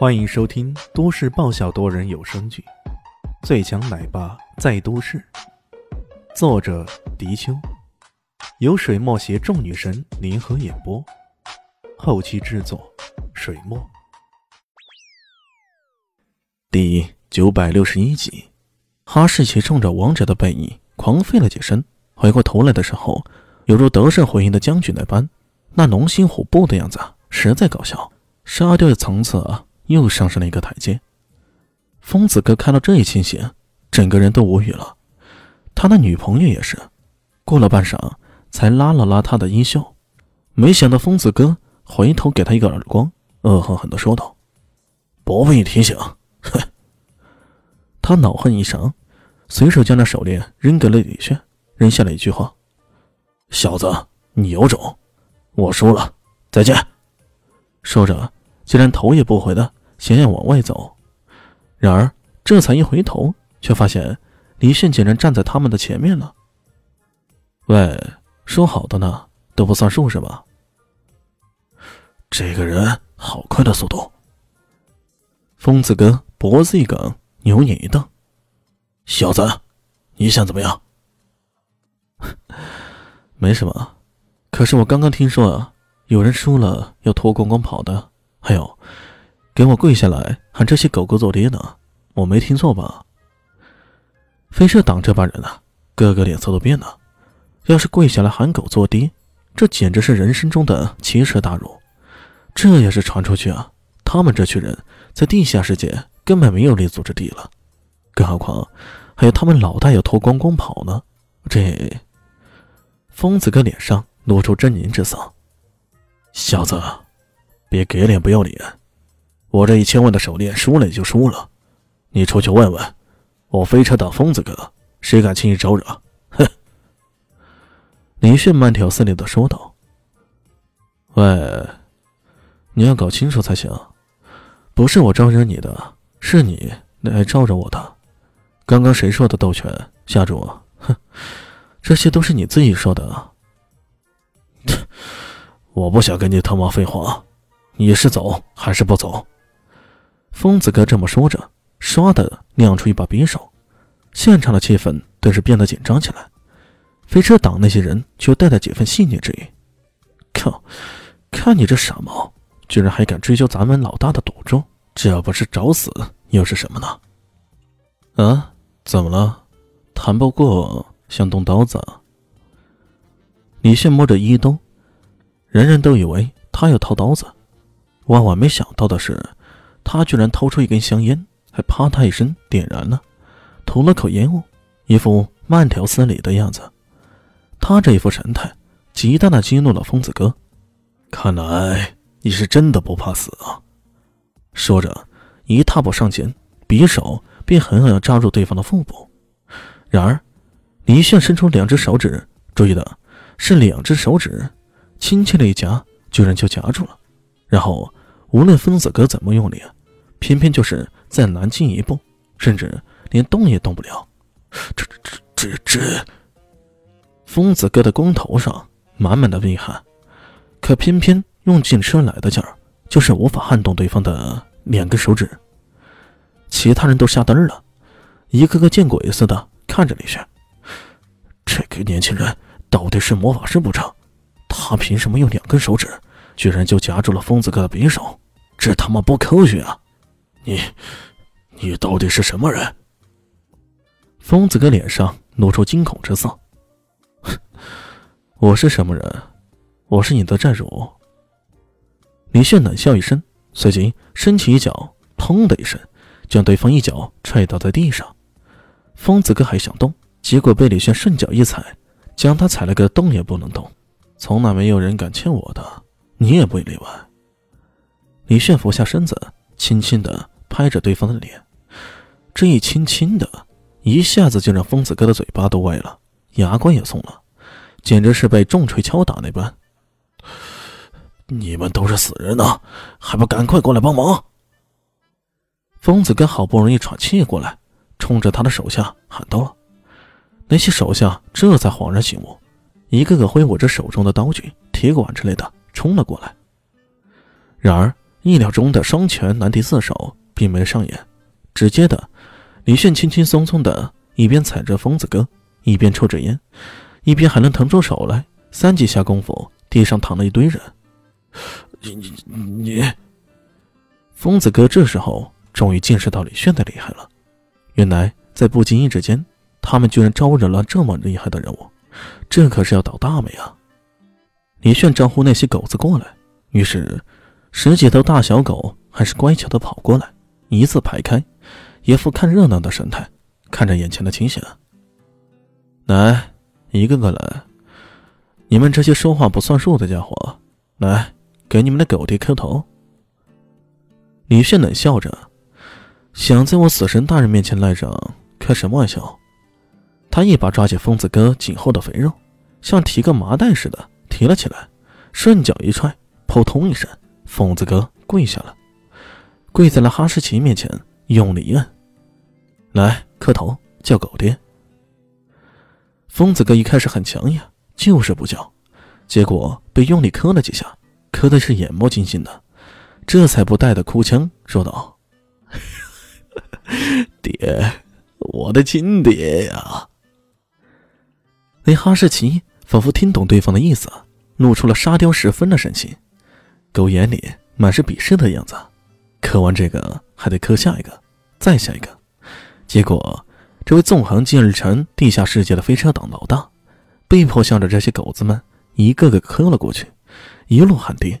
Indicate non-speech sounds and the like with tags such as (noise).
欢迎收听都市爆笑多人有声剧《最强奶爸在都市》，作者：迪秋，由水墨携众女神联合演播，后期制作：水墨。第九百六十一集，哈士奇冲着王者的背影狂吠了几声，回过头来的时候，犹如得胜回营的将军那般，那龙心虎步的样子实在搞笑，沙雕的层次啊！又上升了一个台阶。疯子哥看到这一情形，整个人都无语了。他那女朋友也是，过了半晌才拉了拉他的衣袖。没想到疯子哥回头给他一个耳光，恶狠狠地说道：“不必提醒。”哼！他恼恨一声，随手将那手链扔给了李炫，扔下了一句话：“小子，你有种！我输了，再见。”说着，竟然头也不回的。想要往外走，然而这才一回头，却发现李迅竟然站在他们的前面了。喂，说好的呢，都不算数是吧？这个人好快的速度！疯子哥脖子一梗，牛眼一瞪：“小子，你想怎么样？” (laughs) 没什么，可是我刚刚听说啊，有人输了要脱光光跑的，还有。给我跪下来喊这些狗狗做爹呢？我没听错吧？飞车党这帮人啊，个个脸色都变了。要是跪下来喊狗做爹，这简直是人生中的奇耻大辱。这要是传出去啊，他们这群人在地下世界根本没有立足之地了。更何况还有他们老大要脱光光跑呢。这疯子哥脸上露出狰狞之色：“小子，别给脸不要脸！”我这一千万的手链输了也就输了，你出去问问，我飞车党疯子哥，谁敢轻易招惹？哼！李炫慢条斯理的说道：“喂，你要搞清楚才行，不是我招惹你的，是你来招惹我的。刚刚谁说的斗拳？下主，哼，这些都是你自己说的。我不想跟你他妈废话，你是走还是不走？”疯子哥这么说着，唰的亮出一把匕首，现场的气氛顿时变得紧张起来。飞车党那些人却带着几分戏谑之意：“靠，看你这傻猫，居然还敢追究咱们老大的赌注，这不是找死又是什么呢？”啊，怎么了？谈不过想动刀子？李炫摸着衣兜，人人都以为他要掏刀子，万万没想到的是。他居然掏出一根香烟，还啪嗒一声点燃了，吐了口烟雾，一副慢条斯理的样子。他这一副神态，极大的激怒了疯子哥。看来你是真的不怕死啊！说着，一踏步上前，匕首便狠狠扎入对方的腹部。然而，李炫伸出两只手指，注意的是两只手指，轻轻的一夹，居然就夹住了，然后。无论疯子哥怎么用力，偏偏就是再难进一步，甚至连动也动不了。这、这、这、这……疯子哥的弓头上满满的威汗，可偏偏用尽吃来的劲儿，就是无法撼动对方的两根手指。其他人都吓呆了，一个个见鬼似的看着李轩。这个年轻人到底是魔法师不成？他凭什么用两根手指？居然就夹住了疯子哥的匕首，这他妈不科学啊！你，你到底是什么人？疯子哥脸上露出惊恐之色。我是什么人？我是你的债主。李炫冷笑一声，随即伸起一脚，砰的一声，将对方一脚踹倒在地上。疯子哥还想动，结果被李炫顺脚一踩，将他踩了个动也不能动。从来没有人敢欠我的。你也不例外。李炫俯下身子，轻轻的拍着对方的脸，这一轻轻的，一下子就让疯子哥的嘴巴都歪了，牙关也松了，简直是被重锤敲打那般。你们都是死人呢，还不赶快过来帮忙！疯子哥好不容易喘气过来，冲着他的手下喊道了。那些手下这才恍然醒悟，一个个挥舞着手中的刀具、铁管之类的。冲了过来，然而意料中的双拳难敌四手并没上演，直接的，李炫轻轻松松的一边踩着疯子哥，一边抽着烟，一边还能腾出手来。三几下功夫，地上躺了一堆人。你你你，疯子哥这时候终于见识到李炫的厉害了。原来在不经意之间，他们居然招惹了这么厉害的人物，这可是要倒大霉啊！李炫招呼那些狗子过来，于是十几头大小狗还是乖巧的跑过来，一字排开，一副看热闹的神态，看着眼前的情形。来，一个个来。你们这些说话不算数的家伙，来，给你们的狗爹磕头。李炫冷笑着，想在我死神大人面前赖账，开什么玩笑？他一把抓起疯子哥颈后的肥肉，像提个麻袋似的提了起来，顺脚一踹，扑通一声，疯子哥跪下了，跪在了哈士奇面前，用力一摁，来磕头，叫狗爹。疯子哥一开始很强硬。就是不叫，结果被用力磕了几下，磕的是眼冒金星的，这才不带的哭腔说道：“爹，我的亲爹呀！”那哈士奇仿佛听懂对方的意思，露出了沙雕十分的神情，狗眼里满是鄙视的样子。磕完这个还得磕下一个，再下一个，结果这位纵横近日城地下世界的飞车党老大。被迫向着这些狗子们一个个磕了过去，一路喊爹。